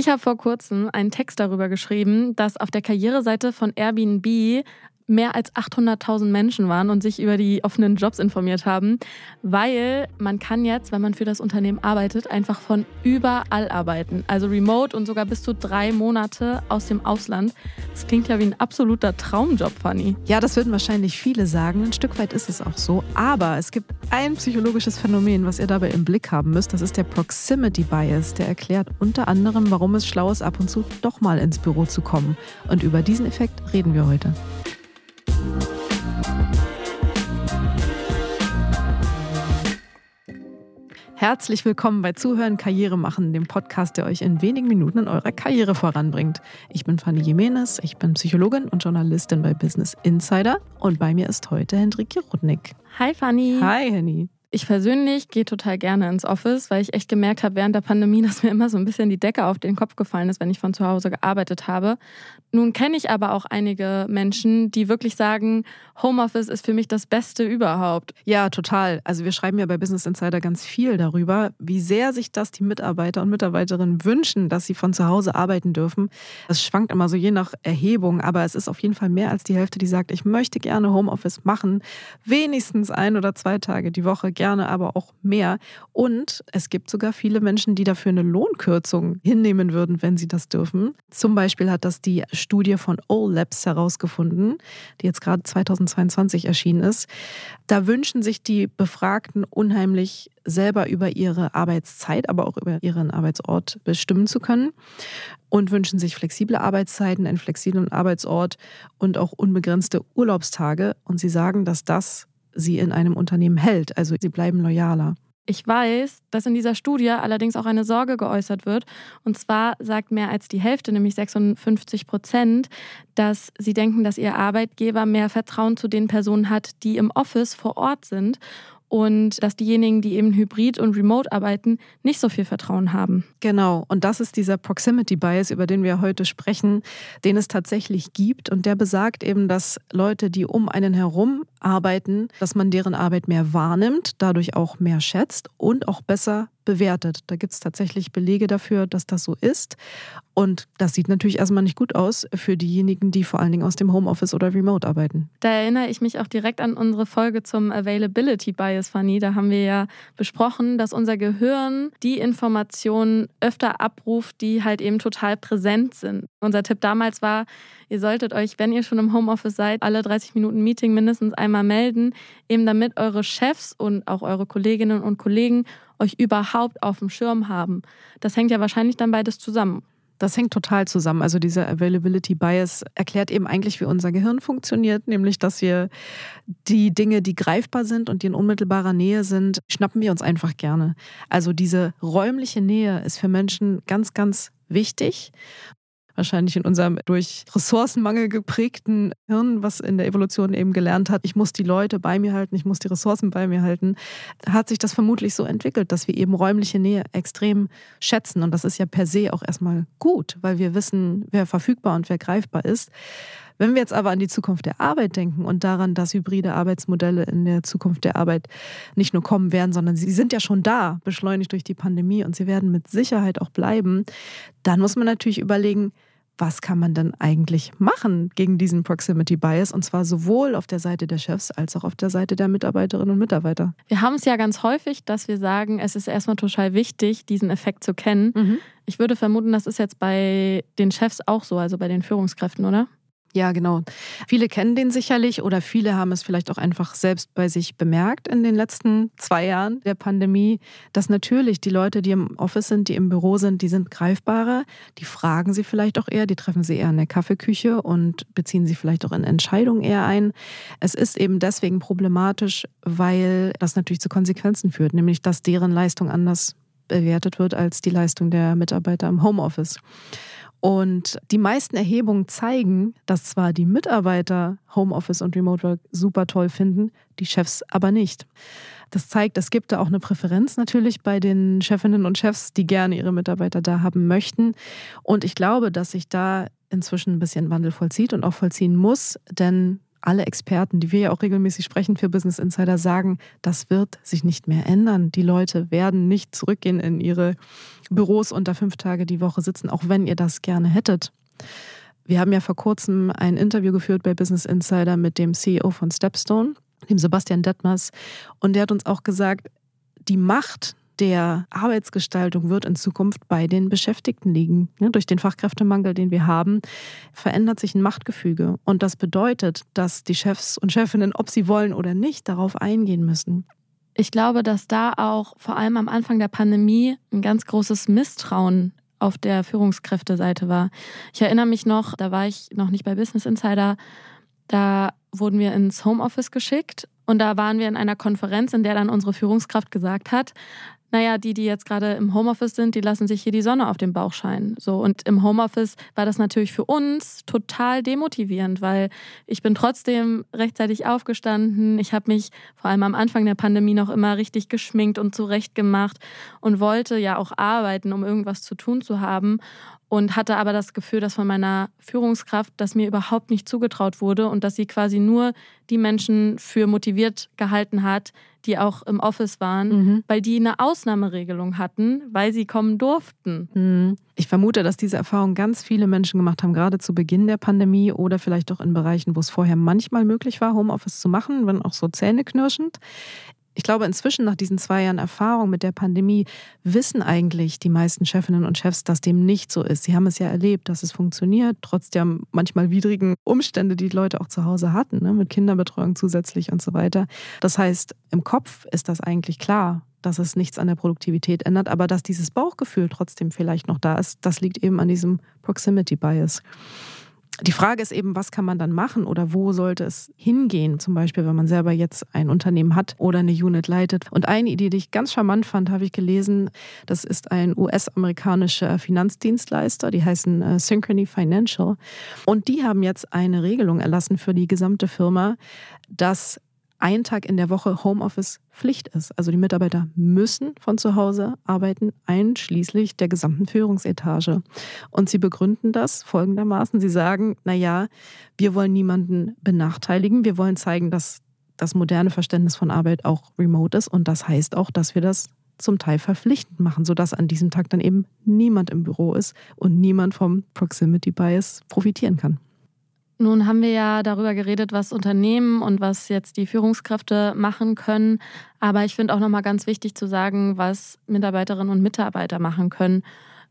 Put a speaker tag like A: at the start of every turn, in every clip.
A: Ich habe vor kurzem einen Text darüber geschrieben, dass auf der Karriereseite von Airbnb mehr als 800.000 Menschen waren und sich über die offenen Jobs informiert haben, weil man kann jetzt, wenn man für das Unternehmen arbeitet, einfach von überall arbeiten. Also remote und sogar bis zu drei Monate aus dem Ausland. Das klingt ja wie ein absoluter Traumjob, Fanny.
B: Ja, das würden wahrscheinlich viele sagen. Ein Stück weit ist es auch so. Aber es gibt ein psychologisches Phänomen, was ihr dabei im Blick haben müsst. Das ist der Proximity Bias. Der erklärt unter anderem, warum es schlau ist, ab und zu doch mal ins Büro zu kommen. Und über diesen Effekt reden wir heute. Herzlich willkommen bei Zuhören Karriere machen, dem Podcast, der euch in wenigen Minuten in eurer Karriere voranbringt. Ich bin Fanny Jimenez, ich bin Psychologin und Journalistin bei Business Insider und bei mir ist heute Hendrik Rudnick.
A: Hi Fanny.
B: Hi Henny.
A: Ich persönlich gehe total gerne ins Office, weil ich echt gemerkt habe während der Pandemie, dass mir immer so ein bisschen die Decke auf den Kopf gefallen ist, wenn ich von zu Hause gearbeitet habe. Nun kenne ich aber auch einige Menschen, die wirklich sagen, Homeoffice ist für mich das Beste überhaupt.
B: Ja, total. Also wir schreiben ja bei Business Insider ganz viel darüber, wie sehr sich das die Mitarbeiter und Mitarbeiterinnen wünschen, dass sie von zu Hause arbeiten dürfen. Das schwankt immer so je nach Erhebung, aber es ist auf jeden Fall mehr als die Hälfte, die sagt, ich möchte gerne Homeoffice machen, wenigstens ein oder zwei Tage die Woche gerne, aber auch mehr. Und es gibt sogar viele Menschen, die dafür eine Lohnkürzung hinnehmen würden, wenn sie das dürfen. Zum Beispiel hat das die Studie von O-Labs herausgefunden, die jetzt gerade 2022 erschienen ist. Da wünschen sich die Befragten unheimlich selber über ihre Arbeitszeit, aber auch über ihren Arbeitsort bestimmen zu können und wünschen sich flexible Arbeitszeiten, einen flexiblen Arbeitsort und auch unbegrenzte Urlaubstage. Und sie sagen, dass das sie in einem Unternehmen hält. Also sie bleiben loyaler.
A: Ich weiß, dass in dieser Studie allerdings auch eine Sorge geäußert wird. Und zwar sagt mehr als die Hälfte, nämlich 56 Prozent, dass sie denken, dass ihr Arbeitgeber mehr Vertrauen zu den Personen hat, die im Office vor Ort sind und dass diejenigen, die eben hybrid und remote arbeiten, nicht so viel Vertrauen haben.
B: Genau, und das ist dieser Proximity Bias, über den wir heute sprechen, den es tatsächlich gibt und der besagt eben, dass Leute, die um einen herum arbeiten, dass man deren Arbeit mehr wahrnimmt, dadurch auch mehr schätzt und auch besser bewertet. Da gibt es tatsächlich Belege dafür, dass das so ist. Und das sieht natürlich erstmal nicht gut aus für diejenigen, die vor allen Dingen aus dem Homeoffice oder Remote arbeiten.
A: Da erinnere ich mich auch direkt an unsere Folge zum Availability Bias, Fanny. Da haben wir ja besprochen, dass unser Gehirn die Informationen öfter abruft, die halt eben total präsent sind. Unser Tipp damals war, ihr solltet euch, wenn ihr schon im Homeoffice seid, alle 30 Minuten Meeting mindestens einmal melden, eben damit eure Chefs und auch eure Kolleginnen und Kollegen euch überhaupt auf dem Schirm haben. Das hängt ja wahrscheinlich dann beides zusammen.
B: Das hängt total zusammen. Also dieser Availability Bias erklärt eben eigentlich, wie unser Gehirn funktioniert, nämlich dass wir die Dinge, die greifbar sind und die in unmittelbarer Nähe sind, schnappen wir uns einfach gerne. Also diese räumliche Nähe ist für Menschen ganz, ganz wichtig wahrscheinlich in unserem durch Ressourcenmangel geprägten Hirn, was in der Evolution eben gelernt hat, ich muss die Leute bei mir halten, ich muss die Ressourcen bei mir halten, hat sich das vermutlich so entwickelt, dass wir eben räumliche Nähe extrem schätzen. Und das ist ja per se auch erstmal gut, weil wir wissen, wer verfügbar und wer greifbar ist. Wenn wir jetzt aber an die Zukunft der Arbeit denken und daran, dass hybride Arbeitsmodelle in der Zukunft der Arbeit nicht nur kommen werden, sondern sie sind ja schon da, beschleunigt durch die Pandemie und sie werden mit Sicherheit auch bleiben, dann muss man natürlich überlegen, was kann man denn eigentlich machen gegen diesen Proximity Bias und zwar sowohl auf der Seite der Chefs als auch auf der Seite der Mitarbeiterinnen und Mitarbeiter.
A: Wir haben es ja ganz häufig, dass wir sagen, es ist erstmal total wichtig, diesen Effekt zu kennen. Mhm. Ich würde vermuten, das ist jetzt bei den Chefs auch so, also bei den Führungskräften, oder?
B: Ja, genau. Viele kennen den sicherlich oder viele haben es vielleicht auch einfach selbst bei sich bemerkt in den letzten zwei Jahren der Pandemie, dass natürlich die Leute, die im Office sind, die im Büro sind, die sind greifbarer. Die fragen sie vielleicht auch eher, die treffen sie eher in der Kaffeeküche und beziehen sie vielleicht auch in Entscheidungen eher ein. Es ist eben deswegen problematisch, weil das natürlich zu Konsequenzen führt, nämlich dass deren Leistung anders bewertet wird als die Leistung der Mitarbeiter im Homeoffice. Und die meisten Erhebungen zeigen, dass zwar die Mitarbeiter Homeoffice und Remote Work super toll finden, die Chefs aber nicht. Das zeigt, es gibt da auch eine Präferenz natürlich bei den Chefinnen und Chefs, die gerne ihre Mitarbeiter da haben möchten. Und ich glaube, dass sich da inzwischen ein bisschen Wandel vollzieht und auch vollziehen muss, denn alle Experten, die wir ja auch regelmäßig sprechen für Business Insider, sagen, das wird sich nicht mehr ändern. Die Leute werden nicht zurückgehen in ihre Büros unter fünf Tage die Woche sitzen, auch wenn ihr das gerne hättet. Wir haben ja vor kurzem ein Interview geführt bei Business Insider mit dem CEO von Stepstone, dem Sebastian Detmers, und der hat uns auch gesagt, die Macht der Arbeitsgestaltung wird in Zukunft bei den Beschäftigten liegen. Ja, durch den Fachkräftemangel, den wir haben, verändert sich ein Machtgefüge. Und das bedeutet, dass die Chefs und Chefinnen, ob sie wollen oder nicht, darauf eingehen müssen.
A: Ich glaube, dass da auch vor allem am Anfang der Pandemie ein ganz großes Misstrauen auf der Führungskräfteseite war. Ich erinnere mich noch, da war ich noch nicht bei Business Insider, da wurden wir ins Homeoffice geschickt und da waren wir in einer Konferenz, in der dann unsere Führungskraft gesagt hat, naja, die, die jetzt gerade im Homeoffice sind, die lassen sich hier die Sonne auf den Bauch scheinen. So, und im Homeoffice war das natürlich für uns total demotivierend, weil ich bin trotzdem rechtzeitig aufgestanden. Ich habe mich vor allem am Anfang der Pandemie noch immer richtig geschminkt und zurechtgemacht und wollte ja auch arbeiten, um irgendwas zu tun zu haben und hatte aber das Gefühl, dass von meiner Führungskraft, dass mir überhaupt nicht zugetraut wurde und dass sie quasi nur die Menschen für motiviert gehalten hat, die auch im Office waren, mhm. weil die eine Ausnahmeregelung hatten, weil sie kommen durften.
B: Mhm. Ich vermute, dass diese Erfahrung ganz viele Menschen gemacht haben, gerade zu Beginn der Pandemie oder vielleicht auch in Bereichen, wo es vorher manchmal möglich war, Homeoffice zu machen, wenn auch so zähneknirschend. Ich glaube, inzwischen nach diesen zwei Jahren Erfahrung mit der Pandemie wissen eigentlich die meisten Chefinnen und Chefs, dass dem nicht so ist. Sie haben es ja erlebt, dass es funktioniert, trotz der manchmal widrigen Umstände, die, die Leute auch zu Hause hatten, ne, mit Kinderbetreuung zusätzlich und so weiter. Das heißt, im Kopf ist das eigentlich klar, dass es nichts an der Produktivität ändert, aber dass dieses Bauchgefühl trotzdem vielleicht noch da ist, das liegt eben an diesem Proximity Bias. Die Frage ist eben, was kann man dann machen oder wo sollte es hingehen? Zum Beispiel, wenn man selber jetzt ein Unternehmen hat oder eine Unit leitet. Und eine Idee, die ich ganz charmant fand, habe ich gelesen. Das ist ein US-amerikanischer Finanzdienstleister, die heißen äh, Synchrony Financial. Und die haben jetzt eine Regelung erlassen für die gesamte Firma, dass ein Tag in der Woche Homeoffice Pflicht ist. Also die Mitarbeiter müssen von zu Hause arbeiten, einschließlich der gesamten Führungsetage. Und sie begründen das folgendermaßen. Sie sagen, na ja, wir wollen niemanden benachteiligen. Wir wollen zeigen, dass das moderne Verständnis von Arbeit auch remote ist. Und das heißt auch, dass wir das zum Teil verpflichtend machen, sodass an diesem Tag dann eben niemand im Büro ist und niemand vom Proximity Bias profitieren kann.
A: Nun haben wir ja darüber geredet, was Unternehmen und was jetzt die Führungskräfte machen können. Aber ich finde auch nochmal ganz wichtig zu sagen, was Mitarbeiterinnen und Mitarbeiter machen können.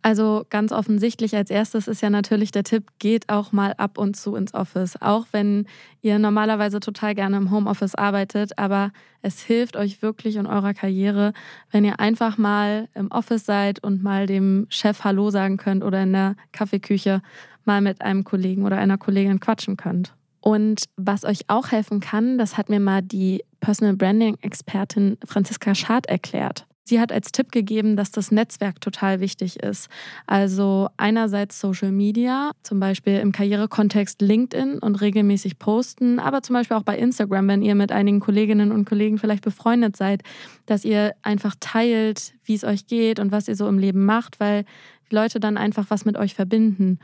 A: Also ganz offensichtlich als erstes ist ja natürlich der Tipp, geht auch mal ab und zu ins Office. Auch wenn ihr normalerweise total gerne im Homeoffice arbeitet, aber es hilft euch wirklich in eurer Karriere, wenn ihr einfach mal im Office seid und mal dem Chef Hallo sagen könnt oder in der Kaffeeküche mal mit einem Kollegen oder einer Kollegin quatschen könnt. Und was euch auch helfen kann, das hat mir mal die Personal Branding Expertin Franziska Schad erklärt. Sie hat als Tipp gegeben, dass das Netzwerk total wichtig ist. Also einerseits Social Media, zum Beispiel im Karrierekontext LinkedIn und regelmäßig posten, aber zum Beispiel auch bei Instagram, wenn ihr mit einigen Kolleginnen und Kollegen vielleicht befreundet seid, dass ihr einfach teilt, wie es euch geht und was ihr so im Leben macht, weil die Leute dann einfach was mit euch verbinden.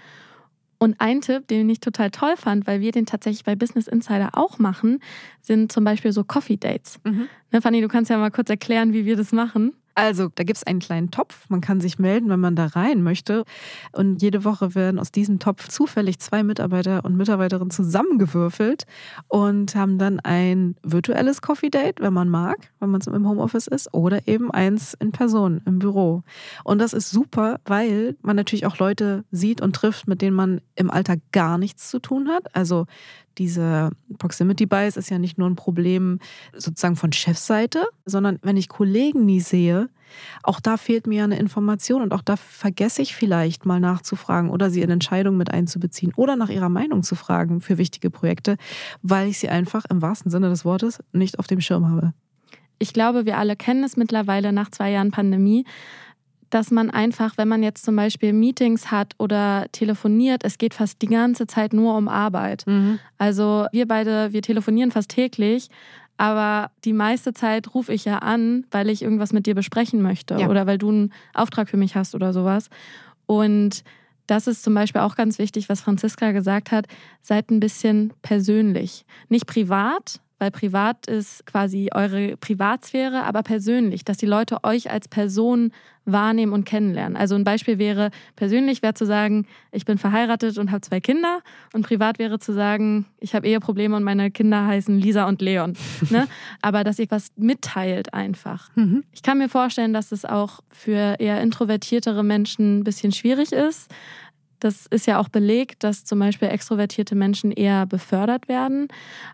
A: Und ein Tipp, den ich total toll fand, weil wir den tatsächlich bei Business Insider auch machen, sind zum Beispiel so Coffee Dates. Mhm. Ne, Fanny, du kannst ja mal kurz erklären, wie wir das machen.
B: Also, da gibt es einen kleinen Topf. Man kann sich melden, wenn man da rein möchte. Und jede Woche werden aus diesem Topf zufällig zwei Mitarbeiter und Mitarbeiterinnen zusammengewürfelt und haben dann ein virtuelles Coffee Date, wenn man mag, wenn man im Homeoffice ist, oder eben eins in Person im Büro. Und das ist super, weil man natürlich auch Leute sieht und trifft, mit denen man im Alltag gar nichts zu tun hat. Also diese Proximity Bias ist ja nicht nur ein Problem sozusagen von Chefseite, sondern wenn ich Kollegen nie sehe, auch da fehlt mir eine Information und auch da vergesse ich vielleicht mal nachzufragen oder sie in Entscheidungen mit einzubeziehen oder nach ihrer Meinung zu fragen für wichtige Projekte, weil ich sie einfach im wahrsten Sinne des Wortes nicht auf dem Schirm habe.
A: Ich glaube, wir alle kennen es mittlerweile nach zwei Jahren Pandemie dass man einfach, wenn man jetzt zum Beispiel Meetings hat oder telefoniert, es geht fast die ganze Zeit nur um Arbeit. Mhm. Also wir beide, wir telefonieren fast täglich, aber die meiste Zeit rufe ich ja an, weil ich irgendwas mit dir besprechen möchte ja. oder weil du einen Auftrag für mich hast oder sowas. Und das ist zum Beispiel auch ganz wichtig, was Franziska gesagt hat, seid ein bisschen persönlich. Nicht privat, weil privat ist quasi eure Privatsphäre, aber persönlich, dass die Leute euch als Person wahrnehmen und kennenlernen. Also ein Beispiel wäre, persönlich wäre zu sagen, ich bin verheiratet und habe zwei Kinder und privat wäre zu sagen, ich habe Eheprobleme und meine Kinder heißen Lisa und Leon. ne? Aber dass ihr was mitteilt einfach. Mhm. Ich kann mir vorstellen, dass es auch für eher introvertiertere Menschen ein bisschen schwierig ist, das ist ja auch belegt, dass zum Beispiel extrovertierte Menschen eher befördert werden.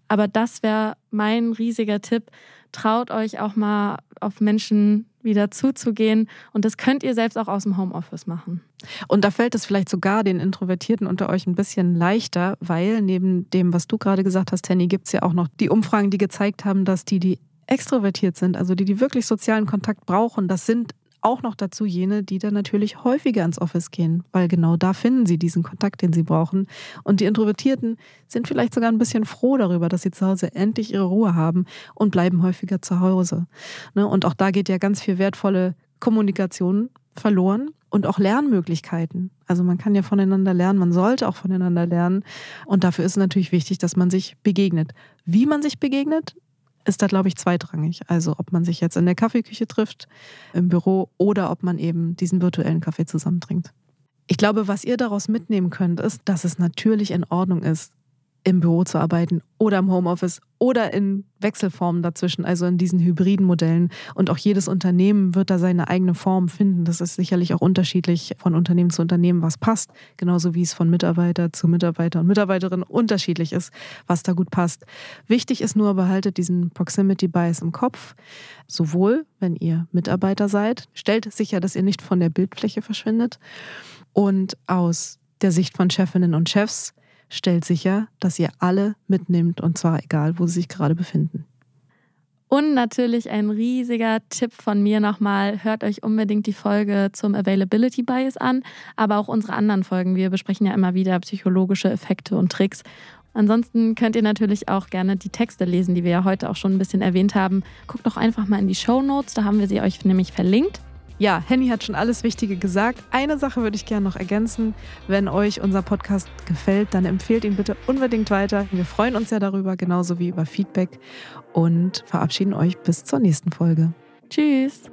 A: Aber das wäre mein riesiger Tipp. Traut euch auch mal auf Menschen wieder zuzugehen. Und das könnt ihr selbst auch aus dem Homeoffice machen.
B: Und da fällt es vielleicht sogar den Introvertierten unter euch ein bisschen leichter, weil neben dem, was du gerade gesagt hast, Tenny, gibt es ja auch noch die Umfragen, die gezeigt haben, dass die, die extrovertiert sind, also die, die wirklich sozialen Kontakt brauchen, das sind auch noch dazu jene, die dann natürlich häufiger ins Office gehen, weil genau da finden sie diesen Kontakt, den sie brauchen. Und die Introvertierten sind vielleicht sogar ein bisschen froh darüber, dass sie zu Hause endlich ihre Ruhe haben und bleiben häufiger zu Hause. Ne? Und auch da geht ja ganz viel wertvolle Kommunikation verloren und auch Lernmöglichkeiten. Also man kann ja voneinander lernen, man sollte auch voneinander lernen. Und dafür ist es natürlich wichtig, dass man sich begegnet. Wie man sich begegnet, ist da, glaube ich, zweitrangig. Also ob man sich jetzt in der Kaffeeküche trifft, im Büro oder ob man eben diesen virtuellen Kaffee zusammentrinkt. Ich glaube, was ihr daraus mitnehmen könnt, ist, dass es natürlich in Ordnung ist, im Büro zu arbeiten oder im Homeoffice oder in Wechselformen dazwischen, also in diesen hybriden Modellen. Und auch jedes Unternehmen wird da seine eigene Form finden. Das ist sicherlich auch unterschiedlich von Unternehmen zu Unternehmen, was passt. Genauso wie es von Mitarbeiter zu Mitarbeiter und Mitarbeiterin unterschiedlich ist, was da gut passt. Wichtig ist nur, behaltet diesen Proximity Bias im Kopf. Sowohl, wenn ihr Mitarbeiter seid, stellt sicher, dass ihr nicht von der Bildfläche verschwindet. Und aus der Sicht von Chefinnen und Chefs, stellt sicher, dass ihr alle mitnimmt und zwar egal, wo sie sich gerade befinden.
A: Und natürlich ein riesiger Tipp von mir nochmal, hört euch unbedingt die Folge zum Availability Bias an, aber auch unsere anderen Folgen. Wir besprechen ja immer wieder psychologische Effekte und Tricks. Ansonsten könnt ihr natürlich auch gerne die Texte lesen, die wir ja heute auch schon ein bisschen erwähnt haben. Guckt doch einfach mal in die Show Notes, da haben wir sie euch nämlich verlinkt.
B: Ja, Henny hat schon alles Wichtige gesagt. Eine Sache würde ich gerne noch ergänzen. Wenn euch unser Podcast gefällt, dann empfehlt ihn bitte unbedingt weiter. Wir freuen uns ja darüber, genauso wie über Feedback und verabschieden euch bis zur nächsten Folge.
A: Tschüss.